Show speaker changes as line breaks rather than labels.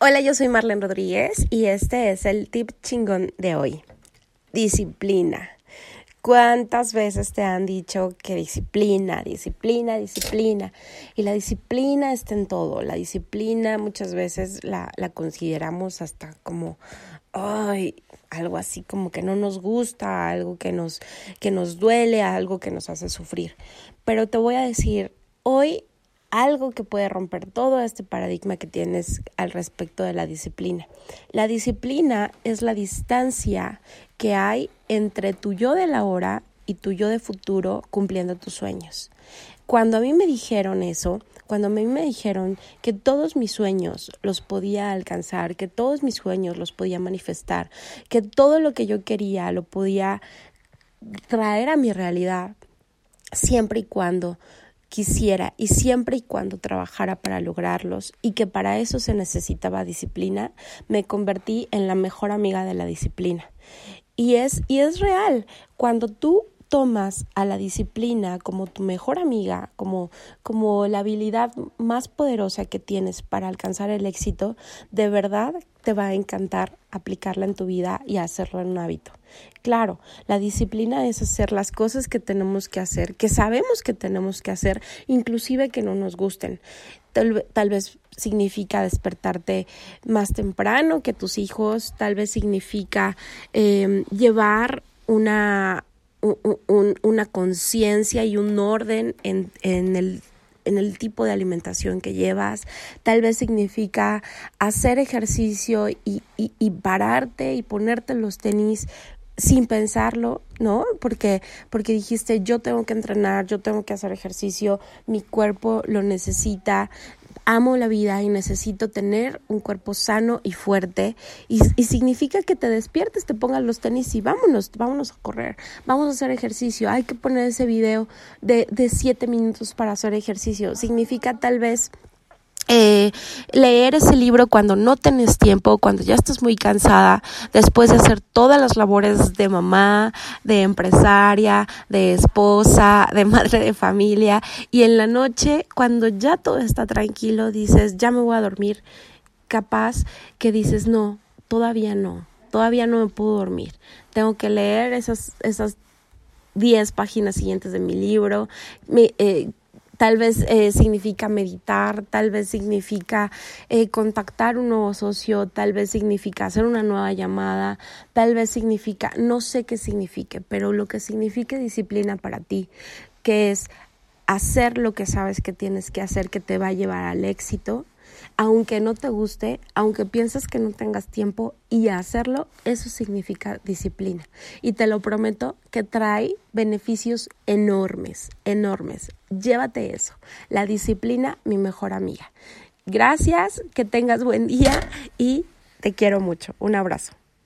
Hola, yo soy Marlene Rodríguez y este es el tip chingón de hoy. Disciplina. ¿Cuántas veces te han dicho que disciplina, disciplina, disciplina? Y la disciplina está en todo. La disciplina muchas veces la, la consideramos hasta como, ay, algo así como que no nos gusta, algo que nos, que nos duele, algo que nos hace sufrir. Pero te voy a decir, hoy algo que puede romper todo este paradigma que tienes al respecto de la disciplina. La disciplina es la distancia que hay entre tu yo de la hora y tu yo de futuro cumpliendo tus sueños. Cuando a mí me dijeron eso, cuando a mí me dijeron que todos mis sueños los podía alcanzar, que todos mis sueños los podía manifestar, que todo lo que yo quería lo podía traer a mi realidad, siempre y cuando quisiera y siempre y cuando trabajara para lograrlos y que para eso se necesitaba disciplina, me convertí en la mejor amiga de la disciplina. Y es, y es real, cuando tú tomas a la disciplina como tu mejor amiga, como, como la habilidad más poderosa que tienes para alcanzar el éxito, de verdad te va a encantar aplicarla en tu vida y hacerlo en un hábito. Claro, la disciplina es hacer las cosas que tenemos que hacer, que sabemos que tenemos que hacer, inclusive que no nos gusten. Tal, vez significa despertarte más temprano que tus hijos, tal vez significa eh, llevar una una conciencia y un orden en, en, el, en el tipo de alimentación que llevas. Tal vez significa hacer ejercicio y, y, y pararte y ponerte los tenis sin pensarlo, ¿no? Porque, porque dijiste, yo tengo que entrenar, yo tengo que hacer ejercicio, mi cuerpo lo necesita, amo la vida y necesito tener un cuerpo sano y fuerte y, significa que te despiertes, te pongas los tenis y vámonos, vámonos a correr, vamos a hacer ejercicio, hay que poner ese video de, de siete minutos para hacer ejercicio, significa tal vez eh, leer ese libro cuando no tienes tiempo, cuando ya estás muy cansada, después de hacer todas las labores de mamá, de empresaria, de esposa, de madre de familia, y en la noche, cuando ya todo está tranquilo, dices, ya me voy a dormir, capaz que dices, no, todavía no, todavía no me puedo dormir, tengo que leer esas, esas 10 páginas siguientes de mi libro, me, eh, Tal vez eh, significa meditar, tal vez significa eh, contactar un nuevo socio, tal vez significa hacer una nueva llamada, tal vez significa, no sé qué signifique, pero lo que signifique disciplina para ti, que es hacer lo que sabes que tienes que hacer que te va a llevar al éxito, aunque no te guste, aunque pienses que no tengas tiempo y hacerlo, eso significa disciplina. Y te lo prometo que trae beneficios enormes, enormes. Llévate eso. La disciplina, mi mejor amiga. Gracias, que tengas buen día y te quiero mucho. Un abrazo.